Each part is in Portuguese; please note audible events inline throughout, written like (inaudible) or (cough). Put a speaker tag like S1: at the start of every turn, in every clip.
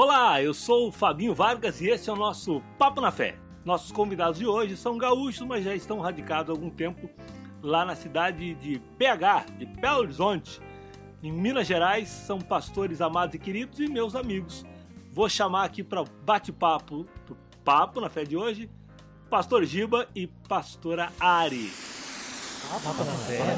S1: Olá, eu sou o Fabinho Vargas e esse é o nosso Papo na Fé. Nossos convidados de hoje são gaúchos, mas já estão radicados há algum tempo lá na cidade de BH, de Belo Horizonte, em Minas Gerais. São pastores amados e queridos e meus amigos. Vou chamar aqui para bate-papo Papo na Fé de hoje, Pastor Giba e Pastora Ari.
S2: Papo na fé,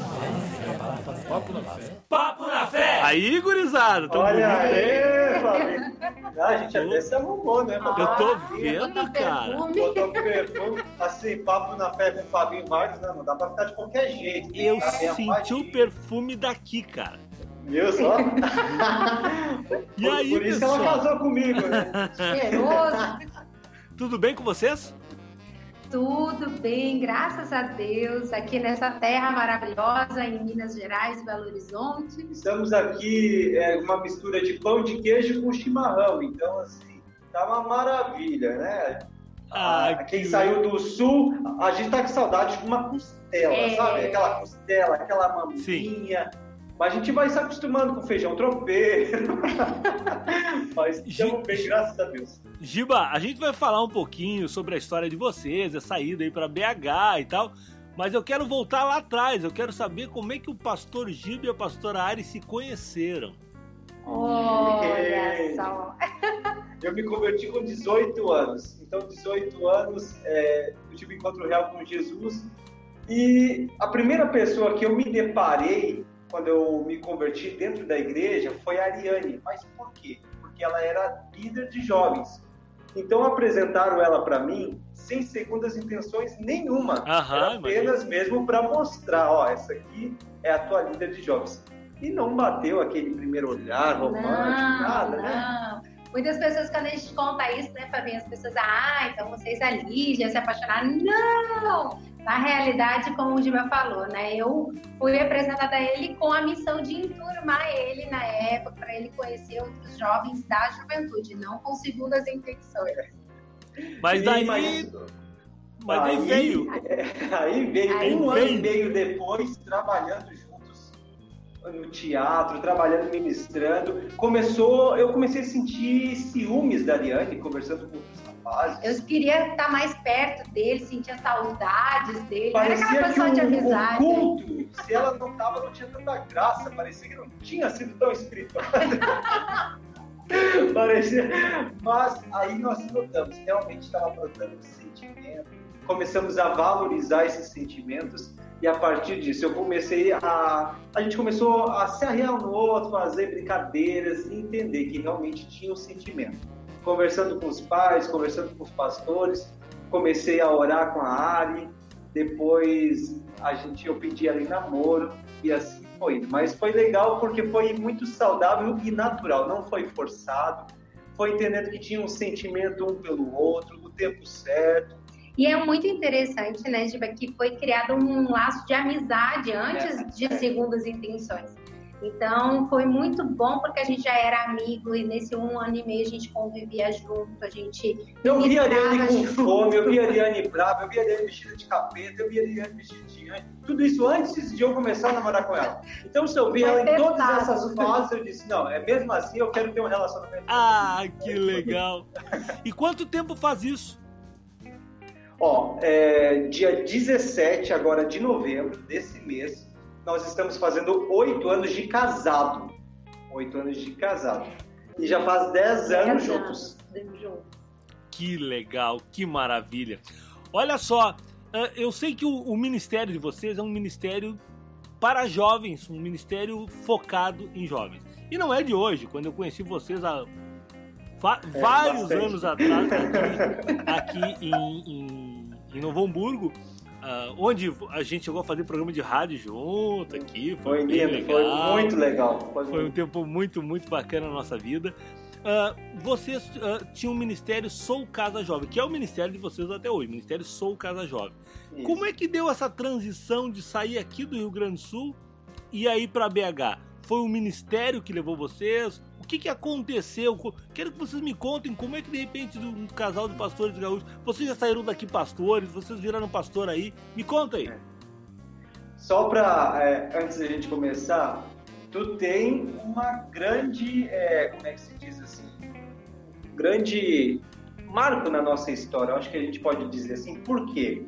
S2: papo na fé.
S1: Papo na Fé! Aí, gurizada, tão
S3: Olha
S1: bonito
S3: aí, Fabinho. Ah, a gente até se arrumou, né?
S1: Eu tô vendo, cara.
S3: Botou perfume, assim, papo na fé com o Fabinho Vargas, né? Não dá pra ficar de qualquer jeito.
S1: Eu
S3: Tá
S1: senti o perfume daqui, cara.
S3: Viu só?
S1: E aí,
S3: Por isso
S1: pessoal?
S3: ela casou comigo, né?
S4: Cheiroso.
S1: Tudo bem com vocês?
S4: Tudo bem, graças a Deus, aqui nessa terra maravilhosa em Minas Gerais, Belo Horizonte.
S3: Estamos aqui, é, uma mistura de pão de queijo com chimarrão. Então, assim, tá uma maravilha, né?
S1: Ah,
S3: quem
S1: que-
S3: saiu do sul, a gente tá com saudade de uma costela,
S4: É.
S3: sabe? Aquela costela, aquela maminha. Mas a gente vai se acostumando com feijão tropeiro. (laughs) Mas estamos bem, graças a Deus.
S1: Giba, a gente vai falar um pouquinho sobre a história de vocês, a saída aí pra BH e tal. Mas eu quero voltar lá atrás, eu quero saber como é que o pastor Giba e a pastora Ari se conheceram.
S4: Olha só. (laughs)
S3: Eu me converti com 18 anos. Então, 18 anos, é, eu tive um encontro real com Jesus. E a primeira pessoa que eu me deparei quando eu me converti dentro da igreja foi a Ariane. Mas por quê? Porque ela era líder de jovens. Então apresentaram ela para mim sem segundas intenções nenhuma.
S1: Aham,
S3: era apenas mesmo para mostrar, ó, essa aqui é a tua líder de jovens. E não bateu aquele primeiro olhar romântico,
S4: Não,
S3: nada, né?
S4: não. Muitas pessoas, quando a gente conta isso, né, Fabinho, as pessoas, ah, então vocês ali já se apaixonaram. Não! Na realidade, como o Giba falou, né, eu fui apresentada a ele com a missão de enturmar ele na época, para ele conhecer outros jovens da juventude, não com segundas intenções.
S1: Mas daí,
S3: mas-
S1: mas daí
S3: aí-
S1: veio.
S3: Aí veio
S4: Aí
S3: um ano
S1: veio.
S3: e meio depois, trabalhando juntos no teatro, trabalhando, ministrando. Começou, eu comecei a sentir ciúmes da Ariane, conversando com.
S4: Eu queria estar mais perto dele, sentia saudades dele. Era
S3: Parecia
S4: aquela
S3: que
S4: pessoa de amizade.
S3: culto, se ela não tava, não tinha tanta graça. Parecia que não tinha sido tão espiritual. (laughs) Parecia. Mas aí nós notamos, realmente estava brotando esse sentimento. Começamos a valorizar esses sentimentos. E a partir disso, eu comecei a. A gente começou a se arriar um no outro, fazer brincadeiras e entender que realmente tinha um sentimento. Conversando com os pais, conversando com os pastores, comecei a orar com a Ari, depois a gente eu pedi ela em namoro e assim foi. Mas foi legal porque foi muito saudável e natural, não foi forçado. Foi entendendo que tinha um sentimento um pelo outro, o tempo certo.
S4: E é muito interessante, né, Giba, que foi criado um laço de amizade antes
S3: É.
S4: de segundas intenções. Então, foi muito bom porque a gente já era amigo e nesse um ano e meio a gente convivia junto, a gente...
S3: Eu vi a Ariane com
S4: junto.
S3: fome, eu vi a Ariane (laughs) brava, eu vi a Ariane vestida de capeta, eu vi a Ariane vestida de anjo. Tudo isso antes de eu começar a namorar com ela. Então, se eu vi ela em todas essas fases, eu disse, não, é mesmo assim, eu quero ter um relacionamento.
S1: Ah, que legal. E quanto tempo faz isso?
S3: Ó, é, dia 17 agora de novembro desse mês, nós estamos fazendo oito anos de casado. Oito anos de casado. E já faz dez anos juntos.
S4: juntos.
S1: Que legal, que maravilha. Olha só, eh, eu sei que o, o ministério de vocês é um ministério para jovens, um ministério focado em jovens. E não é de hoje, quando eu conheci vocês há
S3: É,
S1: vários
S3: bastante.
S1: anos atrás, aqui, aqui em, em, em Novo Hamburgo, ah, onde a gente chegou a fazer programa de rádio junto aqui. Foi,
S3: Foi
S1: bem
S3: lindo, foi
S1: legal.
S3: muito legal. Foi
S1: Foi um tempo muito, muito bacana na nossa vida. Ah, vocês ah, tinham um ministério Sou Casa Jovem, que é o ministério de vocês até hoje, Ministério Sou Casa Jovem.
S3: Isso.
S1: Como é que deu essa transição de sair aqui do Rio Grande do Sul e aí para BH? Foi o ministério que levou vocês? O que, que aconteceu? Co- Quero que vocês me contem como é que de repente um casal de pastores gaúchos, vocês já saíram daqui pastores, vocês viraram pastor aí. Me conta aí.
S3: Só para, é, antes da gente começar, tu tem uma grande, é, como é que se diz assim, grande marco na nossa história, eu acho que a gente pode dizer assim. Por quê?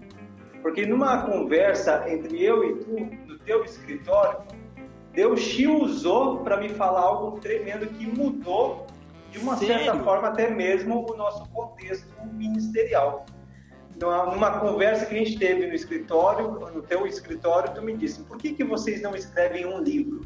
S3: Porque numa conversa entre eu e tu, no teu escritório, Deus te usou para me falar algo tremendo que mudou, de uma
S1: Sério?
S3: certa forma, até mesmo o nosso contexto ministerial. Numa, conversa que a gente teve no escritório, no teu escritório, tu me disse: por que, que vocês não escrevem um livro?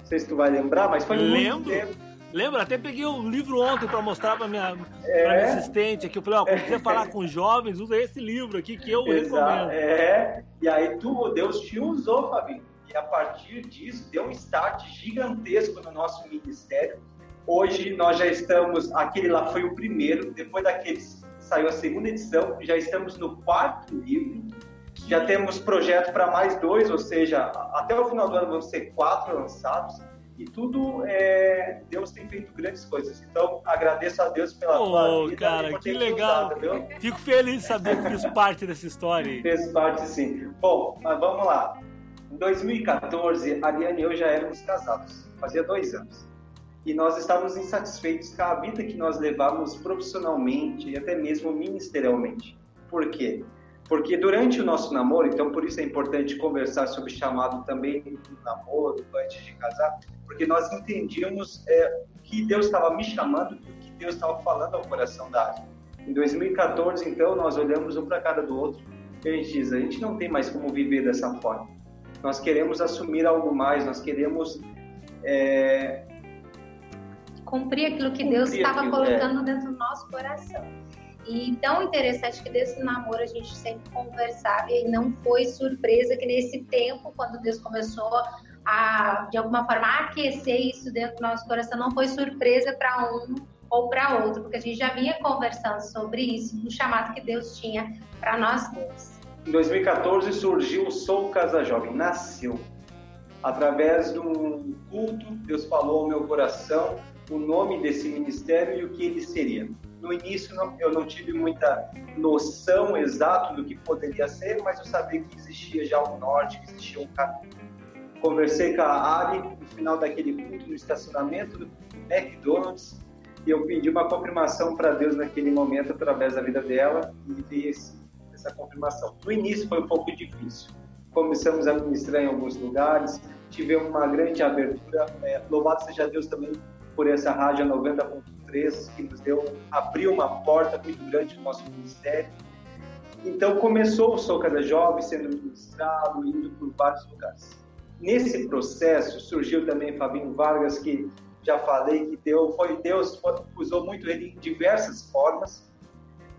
S3: Não sei se tu vai lembrar, mas foi muito
S1: Lembro.
S3: tempo.
S1: Lembra? Até peguei o livro ontem para mostrar para minha,
S3: É.
S1: pra minha assistente aqui. Eu falei, ó, quando você falar com jovens, usa esse livro aqui que eu (laughs)
S3: Exato.
S1: recomendo.
S3: É, e aí tu, Deus te usou, Fabinho. E a partir disso, deu um start gigantesco no nosso ministério. Hoje nós já estamos, aquele lá foi o primeiro, depois daquele saiu a segunda edição, já estamos no quarto livro. Já temos projeto para mais dois, ou seja, até o final do ano vão ser quatro lançados. E tudo, é, Deus tem feito grandes coisas. Então, agradeço a Deus pela
S1: Ô,
S3: tua vida.
S1: cara, que legal.
S3: usado?
S1: Fico feliz de saber que fiz parte dessa história.
S3: Fez parte sim. Bom, mas vamos lá. Em 2014, a Ariane e eu já éramos casados, fazia dois anos. E nós estávamos insatisfeitos com a vida que nós levávamos profissionalmente e até mesmo ministerialmente. Por quê? Porque durante o nosso namoro, então por isso é importante conversar sobre chamado também do namoro, antes de casar, porque nós entendíamos é, que Deus estava me chamando e o que Deus estava falando ao coração da Ariane. Em 2014, então, nós olhamos um para a cara do outro e a gente diz: a gente não tem mais como viver dessa forma. Nós queremos assumir algo mais, nós queremos. é,
S4: cumprir aquilo que
S3: Cumprir
S4: Deus estava
S3: aquilo,
S4: colocando dentro do nosso coração. E tão interessante que desse namoro a gente sempre conversava e não foi surpresa que nesse tempo, quando Deus começou a, de alguma forma, aquecer isso dentro do nosso coração, não foi surpresa para um ou para outro, porque a gente já vinha conversando sobre isso, do chamado que Deus tinha para nós dois.
S3: Em 2014 surgiu o Sou Casa Jovem, nasceu. Através de um culto, Deus falou ao meu coração o nome desse ministério e o que ele seria. No início eu não tive muita noção exata do que poderia ser, mas eu sabia que existia já um norte, que existia um caminho. Conversei com a Ari no final daquele culto no estacionamento do McDonald's e eu pedi uma confirmação para Deus naquele momento através da vida dela e veio esse, essa confirmação. No início foi um pouco difícil. Começamos a ministrar em alguns lugares, tivemos uma grande abertura. É, louvado seja Deus também por essa rádio 90.3 que nos deu abriu uma porta muito grande no nosso ministério. Então começou o Sou Cada Jovem sendo ministrado, indo por vários lugares. Nesse processo surgiu também Fabinho Vargas, que já falei que deu, foi Deus usou muito ele em diversas formas.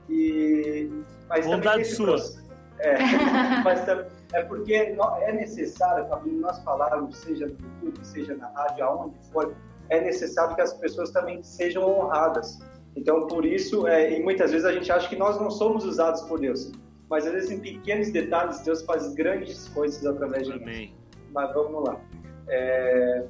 S3: E mas
S1: Vontade sua.
S3: processo- é, (laughs) mas é porque é necessário, Fabinho, nós falarmos, seja no YouTube, seja na rádio, aonde for, é necessário que as pessoas também sejam honradas. Então, por isso, é, e muitas vezes a gente acha que nós não somos usados por Deus, mas às vezes em pequenos detalhes Deus faz grandes coisas através de nós.
S1: Amém.
S3: Mas vamos lá. É,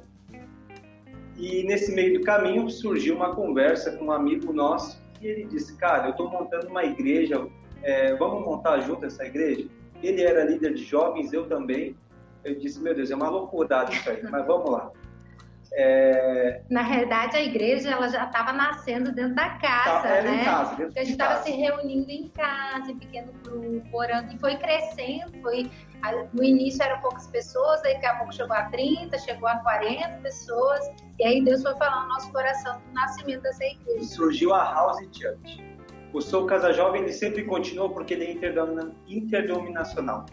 S3: E nesse meio do caminho surgiu uma conversa com um amigo nosso e ele disse: Cara, eu estou montando uma igreja, é, vamos montar junto essa igreja? Ele era líder de jovens, eu também. Eu disse: Meu Deus, é uma loucura isso aí, mas vamos lá. É,
S4: Na realidade, a igreja ela já estava nascendo dentro da
S3: tá,
S4: casa,
S3: era
S4: né?
S3: casa,
S4: Porque a gente estava se reunindo em casa, em pequeno grupo, orando, e foi crescendo, foi no início eram poucas pessoas, aí daqui a pouco chegou a 30, chegou a 40 pessoas, e aí Deus foi falando no nosso coração do nascimento dessa
S3: E
S4: igreja.
S3: surgiu a House Church. O Sou Casa Jovem ele sempre continuou porque ele é interdomina- interdominacional.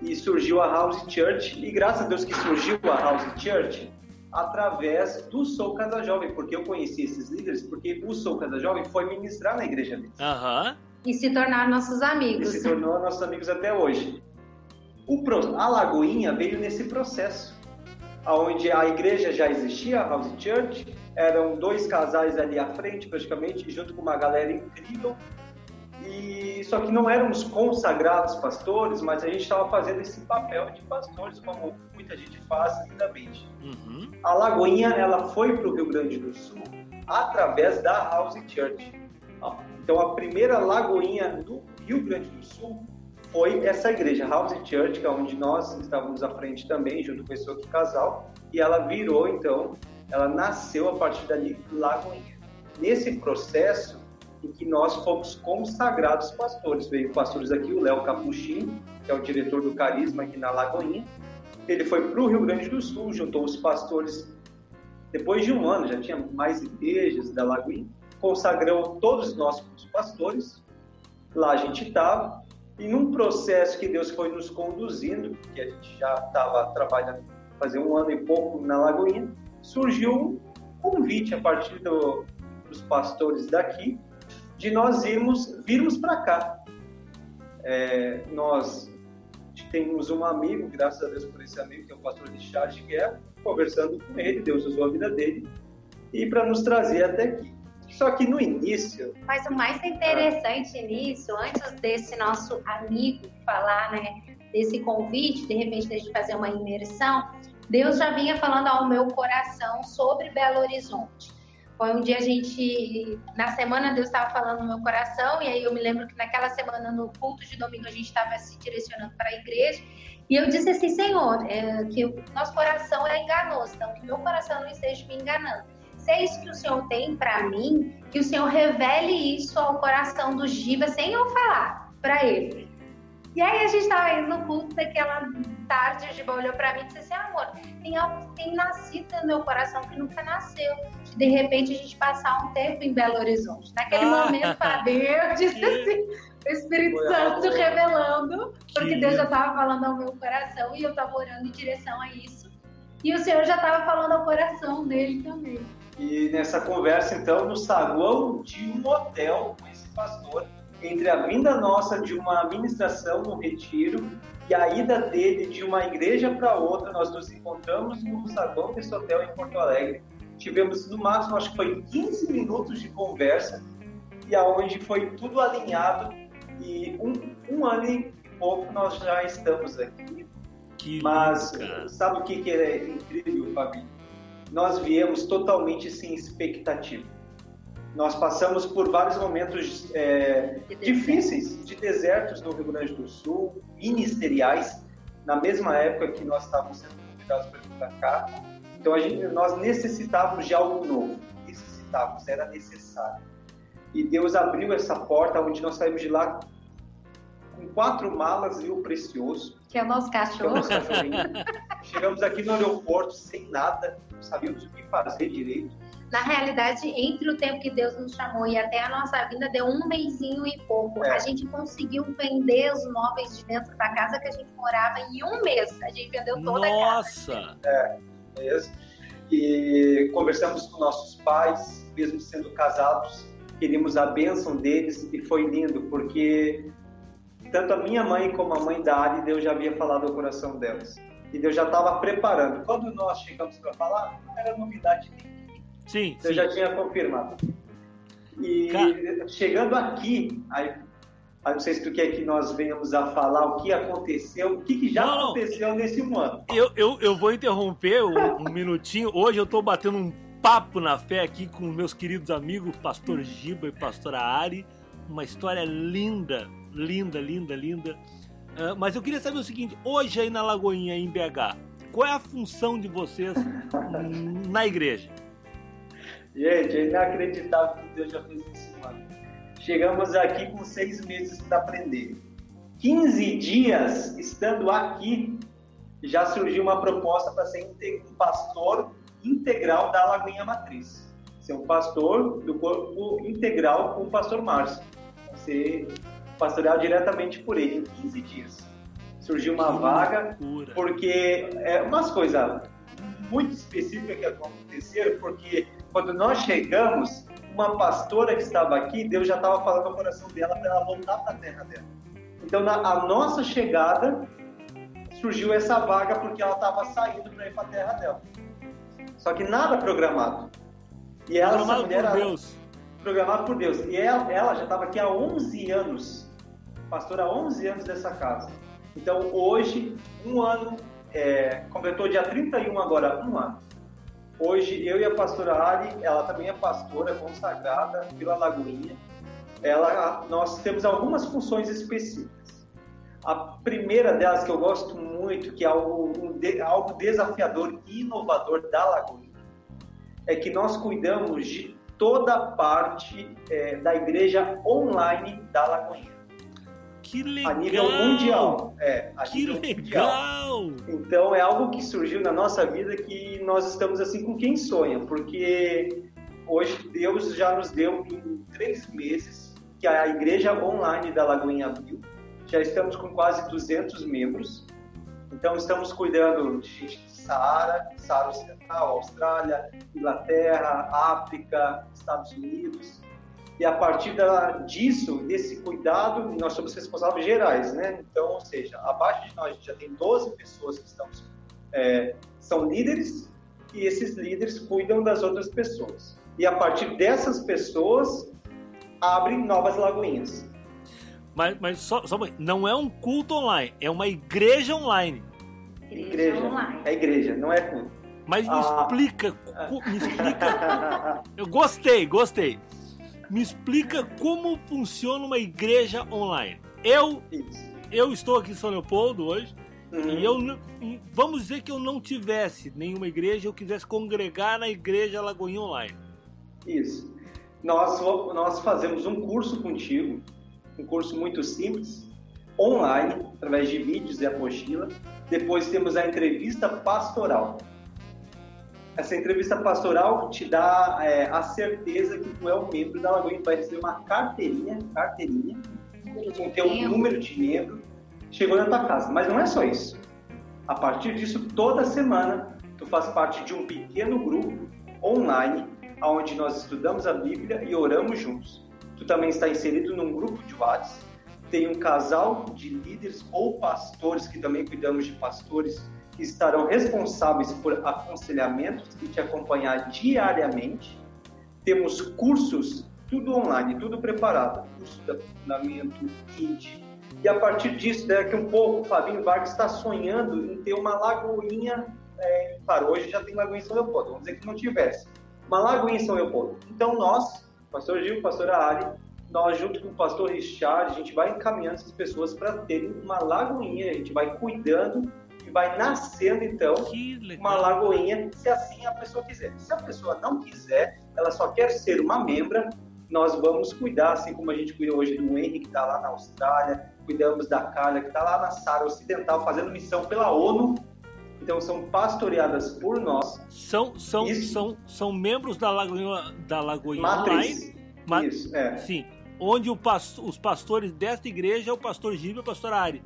S3: E surgiu a House Church, e graças a Deus que surgiu a House Church através do Sou Casa Jovem, porque eu conheci esses líderes, porque o Sou Casa Jovem foi ministrar na igreja deles.
S1: Aham.
S4: E se tornaram nossos
S3: E
S4: amigos.
S3: se tornou nossos amigos até hoje. O pro- a Lagoinha veio nesse processo, onde a igreja já existia, a House Church, eram dois casais ali à frente, praticamente, junto com uma galera incrível. E só que não éramos consagrados pastores, mas a gente estava fazendo esse papel de pastores, como muita gente faz lindamente.
S1: Uhum.
S3: A Lagoinha ela foi para o Rio Grande do Sul através da House Church. Então a primeira Lagoinha do Rio Grande do Sul foi essa igreja House Church, que é onde nós estávamos à frente também, junto com esse outro casal, e ela virou então, ela nasceu a partir dali Lagoinha. nesse processo em que nós fomos consagrados pastores. Veio pastores aqui, o Léo Capuchin, que é o diretor do Carisma aqui na Lagoinha. Ele foi para o Rio Grande do Sul, juntou os pastores. Depois de um ano, já tinha mais igrejas da Lagoinha, consagrou todos nós os pastores. Lá a gente estava, e num processo que Deus foi nos conduzindo, que a gente já estava trabalhando fazer um ano e pouco na Lagoinha, surgiu um convite a partir do, dos pastores daqui de nós irmos virmos para cá. É, nós temos um amigo, graças a Deus por esse amigo, que é o pastor Richard Guerra, conversando com ele, Deus usou a vida dele, e para nos trazer até aqui. Só que no início.
S4: Mas o mais interessante nisso, antes desse nosso amigo falar, né, desse convite, de repente, de fazer uma imersão, Deus já vinha falando ao meu coração sobre Belo Horizonte. Foi um dia a gente, na semana Deus estava falando no meu coração, e aí eu me lembro que naquela semana, no culto de domingo, a gente estava se direcionando para a igreja, e eu disse assim, Senhor, é, que o nosso coração é enganoso, então que meu coração não esteja me enganando. Se é isso que o Senhor tem para mim, que o Senhor revele isso ao coração do Giba sem eu falar para ele. E aí a gente estava indo no culto daquela tarde, o Giba olhou para mim e disse assim, amor, tem algo que tem nascido no meu coração que nunca nasceu. De, de repente a gente passar um tempo em Belo Horizonte. Naquele ah, momento, Deus, disse assim, o Espírito Santo revelando, porque Deus já estava falando ao meu coração e eu estava orando em direção a isso. E o Senhor já estava falando ao coração dele também.
S3: E nessa conversa, então, no saguão de um hotel com esse pastor, entre a vinda nossa de uma administração no retiro e a ida dele de uma igreja para outra, nós nos encontramos no saguão desse hotel em Porto Alegre. Tivemos no máximo, acho que foi 15 minutos de conversa e aonde foi tudo alinhado e um, um ano e pouco nós já estamos aqui. Que Mas lindo, sabe o que, que é incrível, Fabinho? Nós viemos totalmente sem expectativa nós passamos por vários momentos é, difíceis, de desertos no Rio Grande do Sul, ministeriais, na mesma época que nós estávamos sendo convidados para vir para cá. Então, a gente, nós necessitávamos de algo novo, necessitávamos, era necessário. E Deus abriu essa porta onde nós saímos de lá com quatro malas e o precioso.
S4: Que é o nosso cachorro. É o nosso
S3: Chegamos aqui no aeroporto sem nada, não sabíamos o que fazer direito
S4: na realidade, entre o tempo que Deus nos chamou e até a nossa vinda, deu um mêsinho e pouco. É. A gente conseguiu vender os móveis de dentro da casa que a gente morava em um mês. A gente vendeu toda
S1: nossa.
S4: a casa.
S3: Nossa! É, mesmo. E conversamos com nossos pais, mesmo sendo casados, queríamos a bênção deles e foi lindo, porque tanto a minha mãe como a mãe da Ari, Deus já havia falado ao coração delas. E Deus já estava preparando. Quando nós chegamos para falar, não era novidade nenhuma
S1: Sim.
S3: Você
S1: sim.
S3: já tinha confirmado. E Cara... chegando aqui, aí, aí não sei se tu quer que nós venhamos a falar o que aconteceu, o que, que já não, aconteceu não. nesse ano.
S1: Eu, eu, eu vou interromper um, um minutinho. Hoje eu estou batendo um papo na fé aqui com meus queridos amigos, pastor Giba e pastora Ari. Uma história linda, linda, linda, linda. Uh, mas eu queria saber o seguinte: hoje aí na Lagoinha, em BH, qual é a função de vocês na igreja?
S3: Gente, é inacreditável que Deus já fez isso, mano. Chegamos aqui com seis meses para aprender. 15 dias estando aqui, já surgiu uma proposta para ser um pastor integral da Lagoinha Matriz. Ser um pastor do corpo integral com o pastor Márcio. Ser pastoreado diretamente por ele em 15 dias. Surgiu uma vaga, porque é umas coisas muito específicas que aconteceram, porque quando nós chegamos, uma pastora que estava aqui, Deus já estava falando no coração dela para ela voltar para a terra dela. Então, na a nossa chegada, surgiu essa vaga porque ela estava saindo para ir para a terra dela. Só que nada programado.
S1: E ela, programado mulher, por Deus.
S3: Programado por Deus. E ela, ela já estava aqui há 11 anos, pastora há 11 anos dessa casa. Então, hoje, um ano, é, completou dia 31 agora, um ano. Hoje, eu e a pastora Ali, ela também é pastora consagrada pela Lagoinha. Ela, nós temos algumas funções específicas. A primeira delas, que eu gosto muito, que é algo, um, algo desafiador e inovador da Lagoinha, é que nós cuidamos de toda a parte é, da igreja online da Lagoinha.
S1: Que legal!
S3: A nível mundial. É, a
S1: Que
S3: nível mundial.
S1: legal!
S3: Então é algo que surgiu na nossa vida que nós estamos assim com quem sonha, porque hoje Deus já nos deu em três meses que a igreja online da Lagoinha abriu. Já estamos com quase 200 membros. Então estamos cuidando de gente de Saara, Saara Ocidental, Austrália, Inglaterra, África, Estados Unidos. E a partir da, disso, desse cuidado, nós somos responsáveis gerais, né? Então, ou seja, abaixo de nós a gente já tem 12 pessoas que estamos, é, são líderes e esses líderes cuidam das outras pessoas. E a partir dessas pessoas, abrem novas lagoinhas.
S1: Mas, mas só, só não é um culto online, é uma igreja online.
S3: Igreja.
S4: online.
S3: É igreja, não é culto.
S1: Mas me
S3: Ah.
S1: explica, me explica. (laughs) Eu gostei, gostei. Me explica como funciona uma igreja online. Eu,
S3: Isso.
S1: eu estou aqui em São Leopoldo hoje
S3: Uhum.
S1: e eu vamos dizer que eu não tivesse nenhuma igreja, eu quisesse congregar na igreja Lagoinha Online.
S3: Isso. Nós, nós fazemos um curso contigo, um curso muito simples, online, através de vídeos e apostila. Depois temos a entrevista pastoral. Essa entrevista pastoral te dá é, a certeza que tu é um membro da Lagoinha, tu vai receber uma carteirinha, carteirinha, com teu
S4: Membro.
S3: número de membro, chegou na tua casa. Mas não é só isso. A partir disso, toda semana, tu faz parte de um pequeno grupo online, onde nós estudamos a Bíblia e oramos juntos. Tu também está inserido num grupo de WhatsApp, tem um casal de líderes ou pastores, que também cuidamos de pastores, que estarão responsáveis por aconselhamentos e te acompanhar diariamente. Temos cursos, tudo online, tudo preparado, curso de aprofundamento, ID. E a partir disso, daqui um pouco, o Fabinho Vargas está sonhando em ter uma lagoinha, é, para hoje já tem lagoinha em São Leopoldo, vamos dizer que não tivesse, uma lagoinha em São Leopoldo. Então nós, pastor Gil, pastora Ari, nós junto com o pastor Richard, a gente vai encaminhando essas pessoas para terem uma lagoinha, a gente vai cuidando vai nascendo então uma lagoinha, se assim a pessoa quiser. Se a pessoa não quiser, ela só quer ser uma membra, nós vamos cuidar, assim como a gente cuida hoje do Henry, que está lá na Austrália, cuidamos da Carla, que está lá na Sara Ocidental, fazendo missão pela ONU. Então, são pastoreadas por nós,
S1: São, são,
S3: Isso.
S1: são, são membros da Lagoinha, da Lagoinha Online.
S3: matriz.
S1: Ma-
S3: Isso, é.
S1: Sim. Onde o pas- os pastores desta igreja é o pastor Gil e a pastora Ari.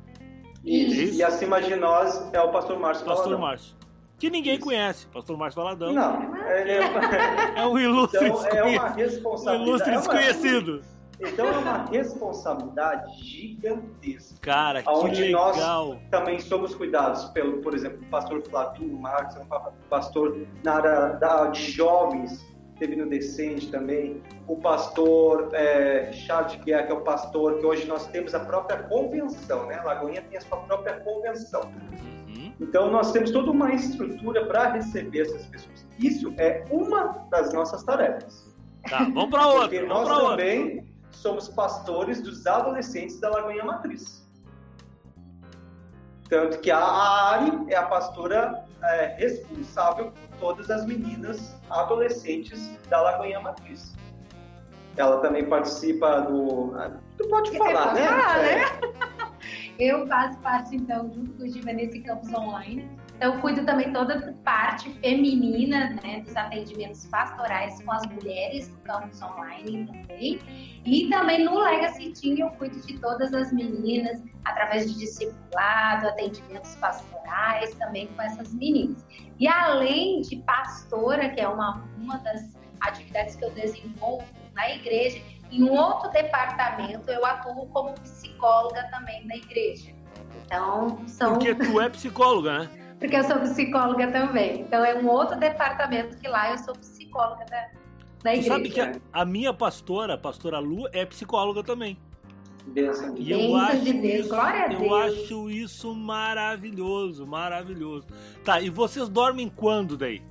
S3: Isso. E acima de nós é o pastor Márcio
S1: Pastor
S3: Valadão.
S1: Márcio. Que ninguém
S3: Isso.
S1: conhece. Pastor Márcio Valadão.
S3: Não, ele é, (laughs)
S1: É um ilustre,
S3: então, é uma
S1: desconhecido. um
S3: responsabilidade.
S1: ilustre
S3: é
S1: desconhecido.
S3: Então é uma responsabilidade gigantesca.
S1: Cara, que
S3: Aonde nós-
S1: legal.
S3: também somos cuidados pelo, por exemplo, o pastor Flavinho Marques, é um pa- pastor na área da, de jovens, teve no Decente também, o pastor é, Richard Guerra, que é o pastor que hoje nós temos a própria convenção, né? Lagoinha tem a sua própria convenção.
S1: Uhum.
S3: Então nós temos toda uma estrutura para receber essas pessoas. Isso é uma das nossas tarefas.
S1: Tá, vamos pra outra.
S3: Porque nós
S1: pra outra.
S3: também somos pastores dos adolescentes da Lagoinha Matriz. Tanto que a Ari é a pastora é, responsável por todas as meninas adolescentes da Lagoinha Matriz. Ela também participa do. Tu pode falar, né?
S4: falar,
S3: É. (laughs)
S4: Eu faço parte, então, junto com o Giva nesse campus online. Então, cuido também toda a parte feminina, né, dos atendimentos pastorais com as mulheres do campus online também. E também no Legacy Team eu cuido de todas as meninas através de discipulado, atendimentos pastorais também com essas meninas. E além de pastora, que é uma, uma das atividades que eu desenvolvo na igreja, em um outro departamento eu atuo como psicóloga também na igreja. Então, são
S1: Porque tu é psicóloga, né?
S4: Porque eu sou psicóloga também. Então é um outro departamento que lá eu sou psicóloga da, da igreja.
S1: sabe que a, a minha pastora, a pastora Lu, é psicóloga também.
S3: Bênção de
S1: E eu
S4: Bênção
S1: acho
S4: de Deus,
S1: isso,
S4: glória a
S1: eu
S4: Deus.
S1: acho isso maravilhoso, maravilhoso. Tá, e vocês dormem quando daí?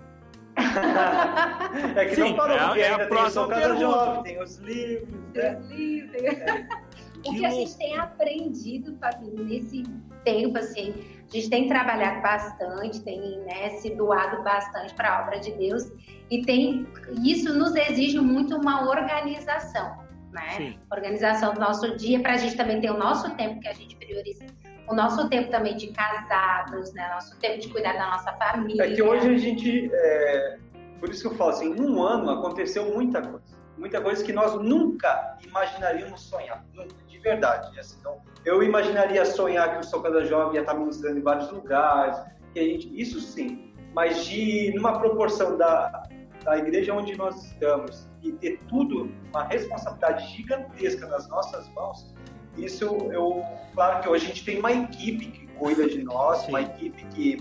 S1: (laughs)
S3: é que
S1: Sim,
S3: não parou,
S1: é é a
S3: tem
S1: próxima
S3: Casa
S1: pergunta.
S3: Jovem, tem os livros, né?
S4: Deus livre. (laughs) O
S1: Que
S4: que a gente tem aprendido, Fabinho, nesse tempo, assim, A gente tem trabalhado bastante, tem né, se doado bastante para a obra de Deus e tem isso nos exige muito uma organização, né? Sim. Organização do nosso dia para a gente também ter o nosso tempo que a gente prioriza o nosso tempo também de casados, né? Nosso tempo de cuidar da nossa família.
S3: É que hoje a gente, é... por isso que eu falo assim, em um ano aconteceu muita coisa, muita coisa que nós nunca imaginaríamos sonhar, nunca, verdade. Assim, então, eu imaginaria sonhar que o São Casa Jovem ia estar ministrando em vários lugares, que a gente, isso sim, mas de numa proporção da, da igreja onde nós estamos e ter tudo uma responsabilidade gigantesca nas nossas mãos, isso eu, claro que hoje a gente tem uma equipe que cuida de nós, Sim. uma equipe que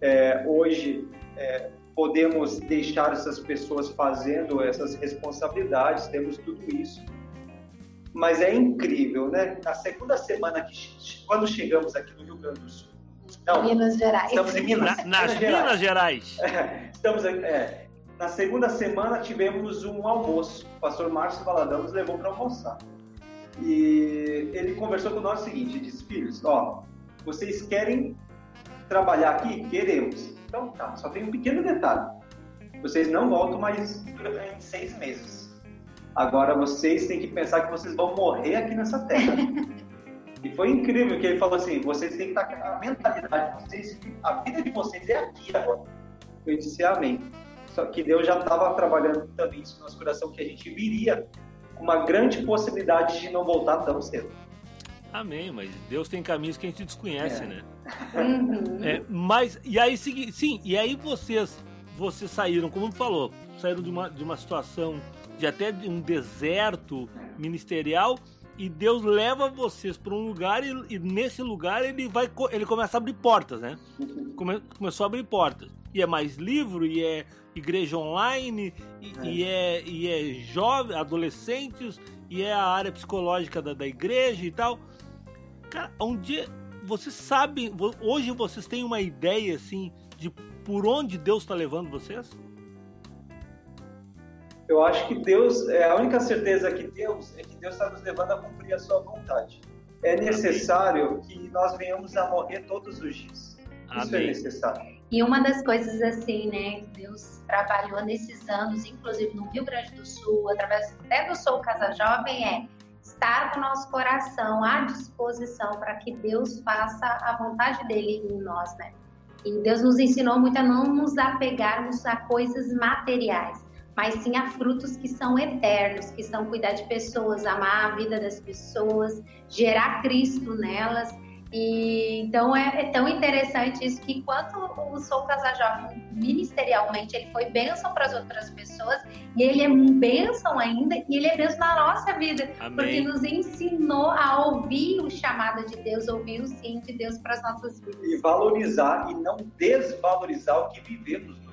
S3: é, hoje é, podemos deixar essas pessoas fazendo essas responsabilidades, temos tudo isso. Mas é incrível, né? Na segunda semana que quando chegamos aqui no Rio Grande do Sul,
S4: não, Minas Gerais.
S1: Estamos em Minas, na, nas Minas Gerais.
S3: É, (laughs) estamos é, na segunda semana tivemos um almoço. O pastor Márcio Valadão nos levou para almoçar. E ele conversou com nós o seguinte, ele disse, filhos, ó, vocês querem trabalhar aqui? Queremos. Então tá, só tem um pequeno detalhe. Vocês não voltam mais em seis meses. Agora vocês têm que pensar que vocês vão morrer aqui nessa terra. (laughs) e foi incrível que ele falou assim, vocês têm que estar com a mentalidade de vocês, a vida de vocês é aqui agora. Eu disse amém. Só que Deus já estava trabalhando também isso no nosso coração, que a gente viria uma grande possibilidade de não voltar tão cedo.
S1: Amém, mas Deus tem caminhos que a gente desconhece, é. né? Uhum. É, mas, e aí, sim, e aí vocês, vocês saíram, como falou, saíram de uma, de uma situação de até um deserto ministerial e Deus leva vocês para um lugar e, e, nesse lugar ele vai ele começa a abrir portas, né? Come, começou a abrir portas. E é mais livro, e é igreja online, e é, e é, e é jovem, adolescentes, e é a área psicológica da, da igreja e tal. Cara, um dia vocês sabem, hoje vocês têm uma ideia assim de por onde Deus está levando vocês?
S3: Eu acho que Deus, é a única certeza que temos é que Deus está nos levando a cumprir a sua vontade. É necessário que nós venhamos a morrer todos os dias. Isso é necessário.
S4: E uma das coisas assim, né, que Deus trabalhou nesses anos, inclusive no Rio Grande do Sul, através até do Sou Casa Jovem, é estar com o nosso coração à disposição para que Deus faça a vontade dele em nós, né? E Deus nos ensinou muito a não nos apegarmos a coisas materiais, mas sim a frutos que são eternos, que são cuidar de pessoas, amar a vida das pessoas, gerar Cristo nelas e, então é, é, tão interessante isso que enquanto o Sou Casa Jovem ministerialmente ele foi bênção para as outras pessoas e ele é bênção ainda e ele é bênção na nossa vida Amém. porque nos ensinou a ouvir o chamado de Deus, ouvir o sim de Deus para as nossas vidas
S3: e valorizar e não desvalorizar o que vivemos.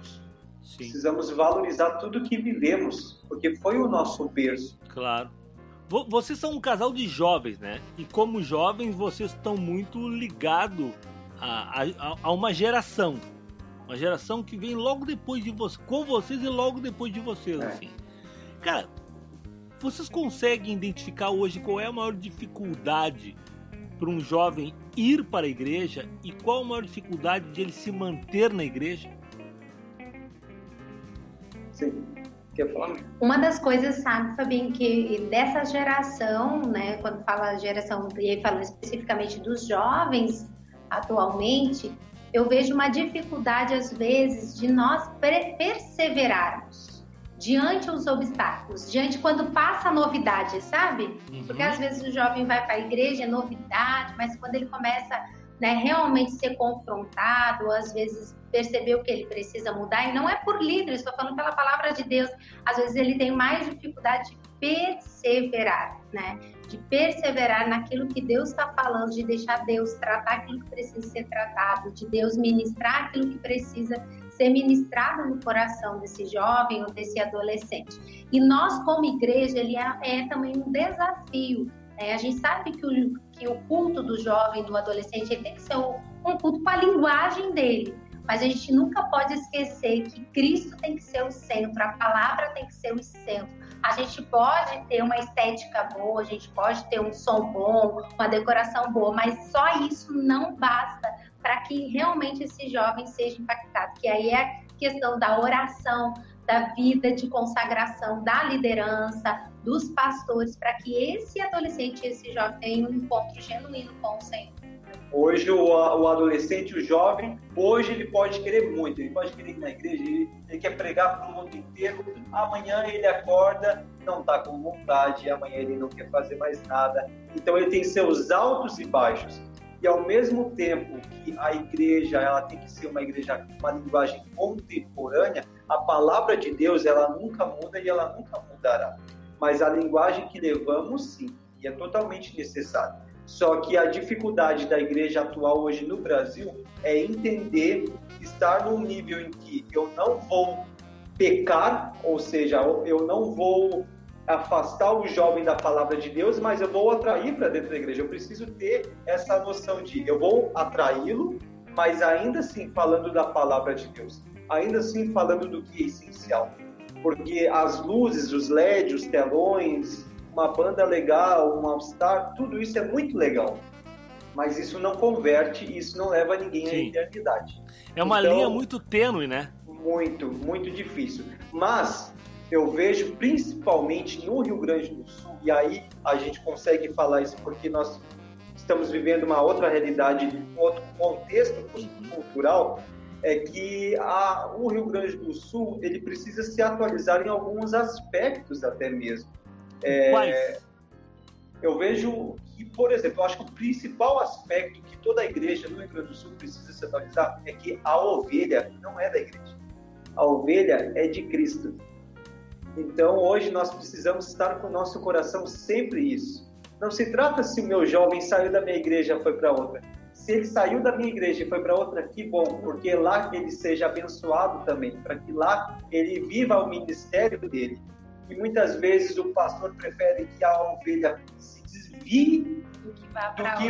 S3: Sim. Precisamos valorizar tudo que vivemos porque foi o nosso berço.
S1: Claro. Vocês são um casal de jovens, né? E como jovens, vocês estão muito ligados a, a, a, uma geração. Uma geração que vem logo depois de vocês, com vocês e logo depois de vocês, é. assim. Cara, vocês conseguem identificar hoje qual é a maior dificuldade para um jovem ir para a igreja e qual a maior dificuldade de ele se manter na igreja?
S3: Sim. Quer falar?
S4: Uma das coisas, sabe, Fabinho, que dessa geração, né, quando fala geração, e aí falando especificamente dos jovens atualmente, eu vejo uma dificuldade, às vezes, de nós perseverarmos diante os obstáculos, diante quando passa a novidade, sabe? Uhum. Porque às vezes o jovem vai para a igreja, é novidade, mas quando ele começa né, realmente ser confrontado, às vezes perceber o que ele precisa mudar, e não é por líder, estou falando pela palavra de Deus. Às vezes ele tem mais dificuldade de perseverar, né? De perseverar naquilo que Deus está falando, de deixar Deus tratar aquilo que precisa ser tratado, de Deus ministrar aquilo que precisa ser ministrado no coração desse jovem ou desse adolescente. E nós, como igreja, ele é, é também um desafio. Né? A gente sabe que o, que o culto do jovem, do adolescente, ele tem que ser um, culto com a linguagem dele. Mas a gente nunca pode esquecer que Cristo tem que ser o centro, a palavra tem que ser o centro. A gente pode ter uma estética boa, a gente pode ter um som bom, uma decoração boa, mas só isso não basta para que realmente esse jovem seja impactado. Que aí é a questão da oração, da vida de consagração, da liderança, dos pastores, para que esse adolescente, esse jovem tenha um encontro genuíno com o Senhor.
S3: Hoje o, o, adolescente, o jovem, hoje ele pode querer muito, ele pode querer ir na igreja, ele, ele quer pregar para o mundo inteiro. Amanhã ele acorda, não está com vontade, amanhã ele não quer fazer mais nada. Então ele tem seus altos e baixos. E ao mesmo tempo que a igreja ela tem que ser uma igreja com uma linguagem contemporânea, a palavra de Deus ela nunca muda e ela nunca mudará. Mas a linguagem que levamos sim, e é totalmente necessário. Só que a dificuldade da igreja atual hoje no Brasil é entender estar num nível em que eu não vou pecar, ou seja, eu não vou afastar o jovem da palavra de Deus, mas eu vou atrair para dentro da igreja. Eu preciso ter essa noção de eu vou atraí-lo, mas ainda assim falando da palavra de Deus, ainda assim falando do que é essencial. Porque as luzes, os LEDs, os telões, uma banda legal, um all-star, tudo isso é muito legal. Mas isso não converte, isso não leva ninguém Sim. à eternidade.
S1: É uma então, linha muito tênue, né?
S3: Muito, muito difícil. Mas eu vejo principalmente no Rio Grande do Sul, e aí a gente consegue falar isso porque nós estamos vivendo uma outra realidade, um outro contexto cultural, é que a, o Rio Grande do Sul ele precisa se atualizar em alguns aspectos até mesmo.
S1: É,
S3: eu vejo que, por exemplo, eu acho que o principal aspecto que toda a igreja no Rio Grande do Sul precisa se atualizar é que a ovelha não é da igreja. A ovelha é de Cristo. Então, hoje nós precisamos estar com o nosso coração sempre isso. Não se trata se o meu jovem saiu da minha igreja e foi para outra. Se ele saiu da minha igreja e foi para outra, que bom, porque lá ele seja abençoado também, para que lá ele viva o ministério dele e muitas vezes o pastor prefere que a ovelha se desvie do que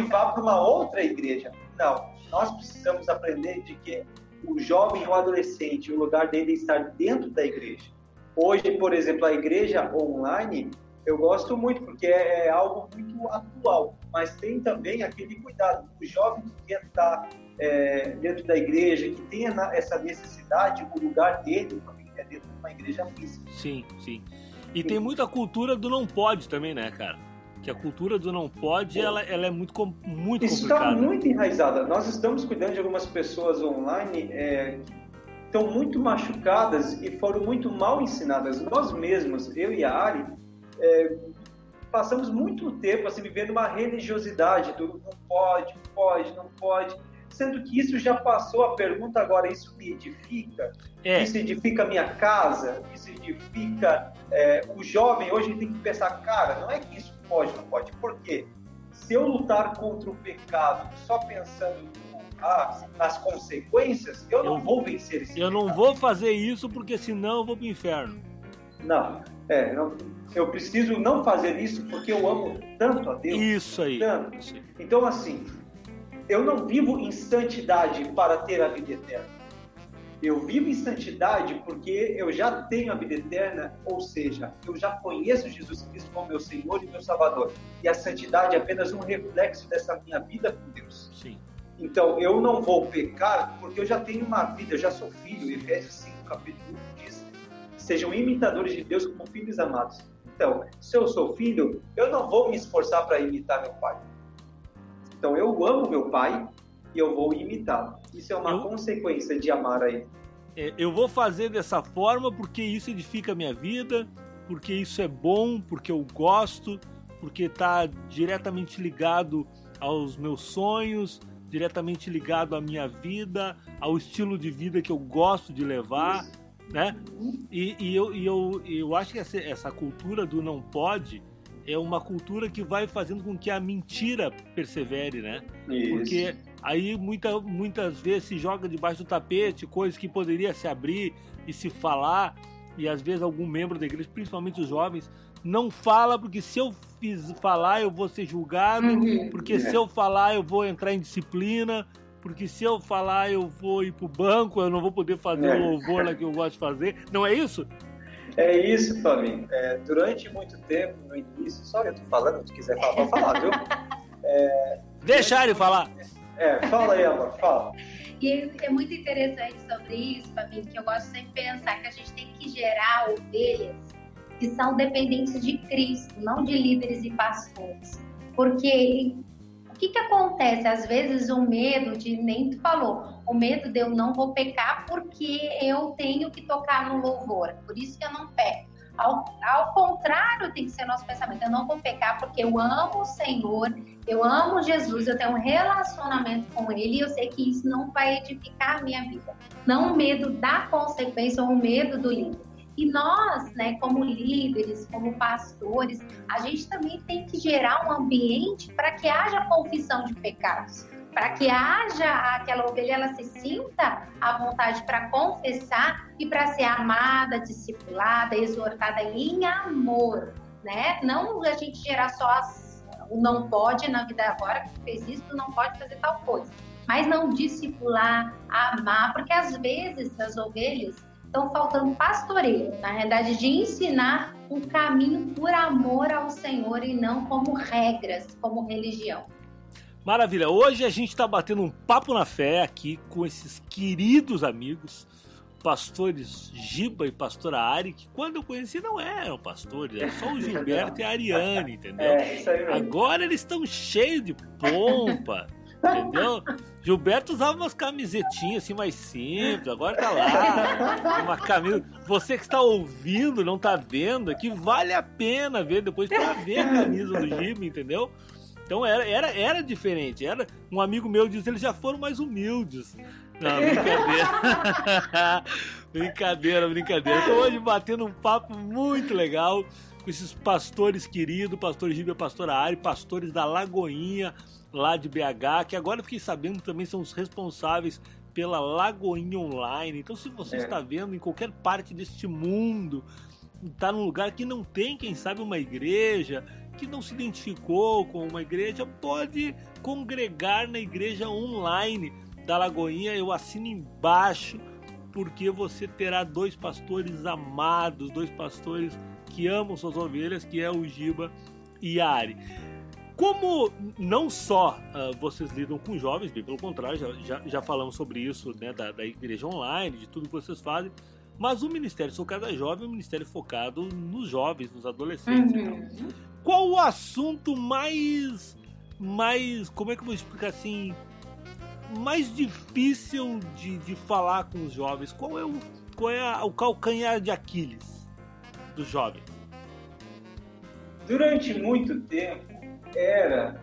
S3: vá para uma outra igreja. Não, nós precisamos aprender de que o jovem ou adolescente, o lugar dele é estar dentro da igreja. Hoje, por exemplo, a igreja online, eu gosto muito porque é, é algo muito atual, mas tem também aquele cuidado. O jovem que quer estar é, dentro da igreja, que tenha essa necessidade, o lugar dele é dentro de uma igreja física.
S1: Sim, sim. E tem muita cultura do não pode também, né, cara? Que a cultura do não pode, ela, ela é muito, muito
S3: Isso
S1: complicada.
S3: está muito enraizada. Nós estamos cuidando de algumas pessoas online é, que estão muito machucadas e foram muito mal ensinadas. Nós mesmos, eu e a Ari, é, passamos muito tempo assim, vivendo uma religiosidade do não pode, pode, não pode sendo que isso já passou a pergunta agora, isso me edifica? É. Isso edifica a minha casa? Isso edifica é, o jovem? Hoje tem que pensar, cara, não é que isso pode, não pode. Por quê? Se eu lutar contra o pecado só pensando ah, nas consequências, eu não eu, vou vencer esse
S1: Eu
S3: pecado.
S1: não vou fazer isso porque senão eu vou para o inferno.
S3: Não, é, não, eu preciso não fazer isso porque eu amo tanto a Deus.
S1: Isso aí.
S3: Tanto. Então, assim, eu não vivo em santidade para ter a vida eterna. Eu vivo em santidade porque eu já tenho a vida eterna, ou seja, eu já conheço Jesus Cristo como meu Senhor e meu Salvador. E a santidade é apenas um reflexo dessa minha vida com Deus.
S1: Sim.
S3: Então, eu não vou pecar porque eu já tenho uma vida, eu já sou filho. Efésios 5, capítulo 1 diz: Sejam imitadores de Deus como filhos amados. Então, se eu sou filho, eu não vou me esforçar para imitar meu pai. Então eu amo meu pai e eu vou imitá-lo. Isso é uma eu... consequência de amar a ele.
S1: É, eu vou fazer dessa forma porque isso edifica a minha vida, porque isso é bom, porque eu gosto, porque está diretamente ligado aos meus sonhos, diretamente ligado à minha vida, ao estilo de vida que eu gosto de levar, né? E, e eu, e eu, eu acho que essa, essa cultura do não pode é uma cultura que vai fazendo com que a mentira persevere, né?
S3: Isso.
S1: Porque aí muita, muitas vezes se joga debaixo do tapete coisas que poderia se abrir e se falar, e às vezes algum membro da igreja, principalmente os jovens, não fala porque se eu fiz falar eu vou ser julgado, uhum. porque é. se eu falar eu vou entrar em disciplina, porque se eu falar eu vou ir pro banco, eu não vou poder fazer é. o louvor lá que eu gosto de fazer. Não é isso?
S3: É isso, Fabinho. É, durante muito tempo, no início, só eu tô falando, se quiser falar, pode falar, viu?
S1: É, Deixar ele falar.
S3: É, fala aí, amor, fala.
S4: E é muito interessante sobre isso, Fabinho, que eu gosto sempre de pensar que a gente tem que gerar ovelhas que são dependentes de Cristo, não de líderes e pastores. Porque que, que acontece? Às vezes o medo de, nem tu falou, o medo de eu não vou pecar porque eu tenho que tocar no louvor, por isso que eu não peco. Ao, ao contrário, tem que ser nosso pensamento. Eu não vou pecar porque eu amo o Senhor, eu amo Jesus, eu tenho um relacionamento com Ele e eu sei que isso não vai edificar a minha vida. Não o medo da consequência ou o medo do líder. E nós, né, como líderes, como pastores, a gente também tem que gerar um ambiente para que haja confissão de pecados para que haja aquela ovelha, ela se sinta à vontade para confessar e para ser amada, discipulada, exortada em amor, né? Não a gente gerar só o não pode na vida agora, que fez isso, não pode fazer tal coisa. Mas não discipular, amar, porque às vezes as ovelhas estão faltando pastoreio, na realidade, de ensinar um caminho por amor ao Senhor e não como regras, como religião.
S1: Maravilha, hoje a gente está batendo um papo na fé aqui com esses queridos amigos, pastores Giba e pastora Ari, que quando eu conheci não eram pastores, era só o (laughs) Gilberto e a Ariane, entendeu?
S3: É, isso aí mesmo.
S1: Agora eles estão cheios de pompa, entendeu? Gilberto usava umas camisetinhas assim mais simples, agora tá lá, uma camisa. Você que está ouvindo, não tá vendo, aqui vale a pena ver depois pra ver a camisa do Giba, entendeu? Então era, era, era diferente. Era um amigo meu diz eles já foram mais humildes. Não, brincadeira. (laughs) brincadeira, brincadeira. Estou hoje batendo um papo muito legal com esses pastores queridos, pastor Gíbia, pastora Ari, pastores da Lagoinha, lá de BH, que agora eu fiquei sabendo também são os responsáveis pela Lagoinha Online. Então, se você é. está vendo em qualquer parte deste mundo, está num lugar que não tem, quem sabe, uma igreja, que não se identificou com uma igreja pode congregar na igreja online da Lagoinha. Eu assino embaixo, porque você terá dois pastores amados, dois pastores que amam suas ovelhas, que é o Giba e a Ari. Como não só uh, vocês lidam com jovens, bem pelo contrário, já, já, já falamos sobre isso, né, da, da igreja online, de tudo que vocês fazem, mas o Ministério Sou Cada Jovem é um ministério focado nos jovens, nos adolescentes. Uhum. Então. Qual o assunto mais. mais. como é que eu vou explicar assim? mais difícil de, de falar com os jovens? Qual é o, qual é a, o calcanhar de Aquiles dos jovens?
S3: Durante muito tempo era,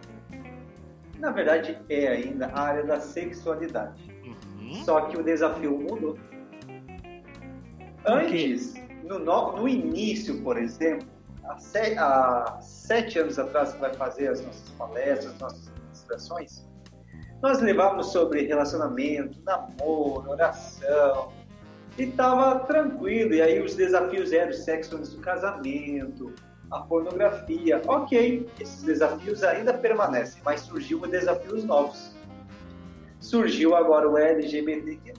S3: na verdade é ainda, a área da sexualidade. Uhum. Só que o desafio mudou. Antes, no, no início, por exemplo, há sete, há sete anos atrás, que vai fazer as nossas palestras, nossas ministrações, nós levávamos sobre relacionamento, namoro, oração, e estava tranquilo. E aí os desafios eram sexo antes do casamento, a pornografia. Ok, esses desafios ainda permanecem, mas surgiu desafios novos. Surgiu agora o LGBTQ+,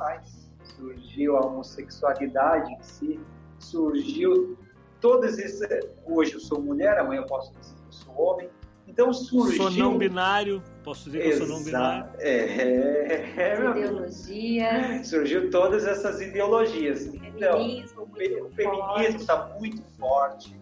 S3: surgiu a homossexualidade em si, surgiu todas essas. Hoje eu sou mulher, amanhã eu posso dizer que eu sou homem. Então surgiu.
S1: Sou não binário, posso dizer que eu sou não binário.
S3: É, é,
S4: é ideologia.
S3: Surgiu todas essas ideologias. Então, o feminismo está muito forte.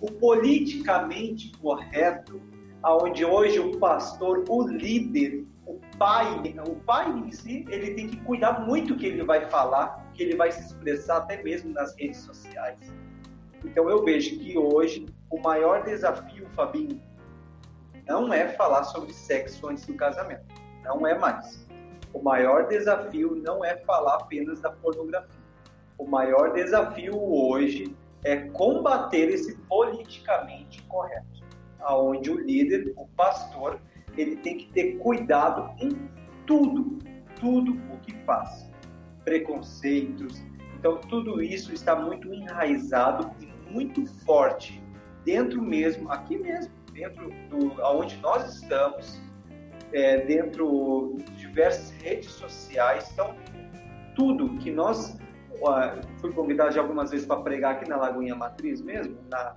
S3: O politicamente correto, aonde hoje o pastor, o líder, o pai, o pai em si, ele tem que cuidar muito que ele vai falar, que ele vai se expressar até mesmo nas redes sociais. Então eu vejo que hoje o maior desafio, Fabinho, não é falar sobre sexo antes do casamento. Não é mais. O maior desafio não é falar apenas da pornografia. O maior desafio hoje é combater esse politicamente correto, aonde o líder, o pastor, ele tem que ter cuidado em tudo, tudo o que faz. Preconceitos. Então, tudo isso está muito enraizado e muito forte dentro mesmo, aqui mesmo, dentro do aonde nós estamos, é, dentro de diversas redes sociais. Então, tudo que nós fui convidado já algumas vezes para pregar aqui na Lagoinha Matriz mesmo, na,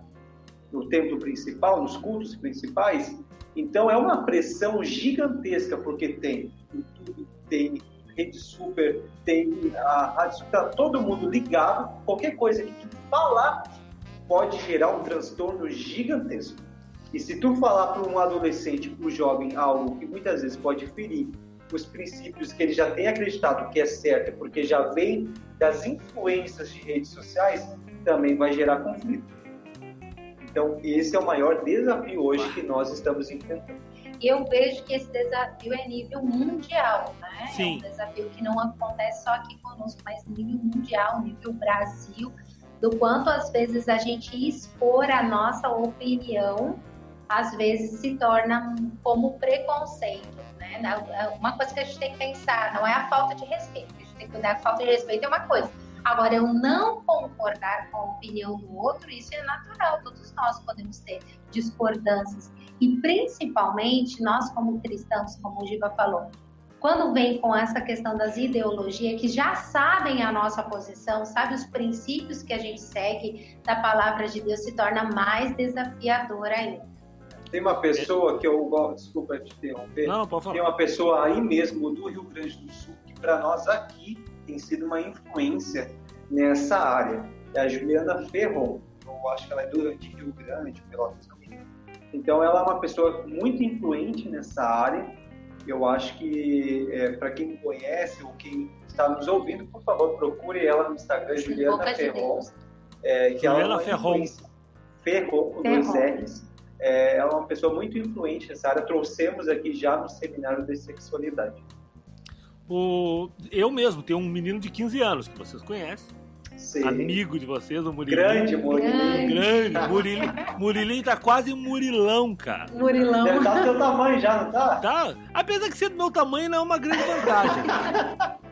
S3: no templo principal, nos cultos principais, Então é uma pressão gigantesca, porque tem YouTube, tem Rede Super, tem a Rádio Super, tá todo mundo ligado. Qualquer coisa que tu falar pode gerar um transtorno gigantesco. E se tu falar para um adolescente, para um jovem, algo que muitas vezes pode ferir os princípios que ele já tem acreditado que é certo, porque já vem das influências de redes sociais, também vai gerar conflito. Então, esse é o maior desafio hoje que nós estamos enfrentando.
S4: E eu vejo que esse desafio é nível mundial, né?
S1: Sim.
S4: É um desafio que não acontece só aqui conosco, mas nível mundial, nível Brasil, do quanto às vezes a gente expor a nossa opinião, às vezes se torna como preconceito, né? É uma coisa que a gente tem que pensar, não é a falta de respeito, a gente tem que cuidar, a falta de respeito é uma coisa, Agora, eu não concordar com a opinião do outro, isso é natural, todos nós podemos ter discordâncias. E principalmente nós, como cristãos, como o Giva falou, quando vem com essa questão das ideologias, que já sabem a nossa posição, sabem os princípios que a gente segue da palavra de Deus, se torna mais desafiador ainda.
S3: Tem uma pessoa que eu gosto, desculpa te interromper,
S1: Não, pode falar.
S3: tem uma pessoa aí mesmo do Rio Grande do Sul que para nós aqui tem sido uma influência nessa área. É a Juliana Ferron, eu acho que ela é do de Rio Grande, Pelotas, não me engano. Então, ela é uma pessoa muito influente nessa área. Eu acho que, é, para quem conhece ou quem está nos ouvindo, por favor, procure ela no Instagram, Juliana Ferron.
S4: Deus.
S3: É, que ela é
S1: Juliana Ferron.
S3: influência- Ferron, com dois. R's. É, ela é uma pessoa muito influente nessa área. Trouxemos aqui já no seminário de sexualidade.
S1: O, eu mesmo tenho um menino de 15 anos que vocês conhecem,
S3: Sim.
S1: amigo de vocês, o Murilinho.
S3: Grande, Murilinho.
S1: Grande, Murilinho. Murilinho tá quase Murilão, cara.
S4: Murilão.
S3: Deve estar do teu tamanho já, não tá?
S1: Tá? Apesar que ser do meu tamanho não é uma grande vantagem.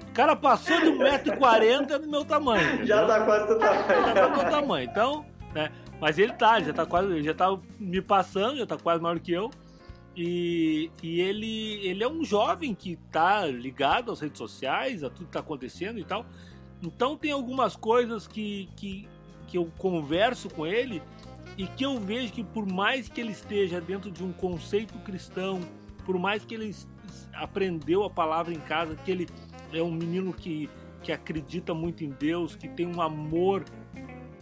S1: O cara passou de 1,40m do meu tamanho.
S3: Já
S1: entendeu?
S3: tá quase do
S1: Já
S3: tamanho.
S1: tá do meu tamanho. Então, né? Mas ele tá, ele já tá quase, ele já tá me passando, já tá quase maior que eu. E, e ele, ele é um jovem que tá ligado às redes sociais, a tudo que tá acontecendo e tal. Então tem algumas coisas que, que, que eu converso com ele e que eu vejo que por mais que ele esteja dentro de um conceito cristão, por mais que ele aprendeu a palavra em casa, que ele é um menino que, que acredita muito em Deus, que tem um amor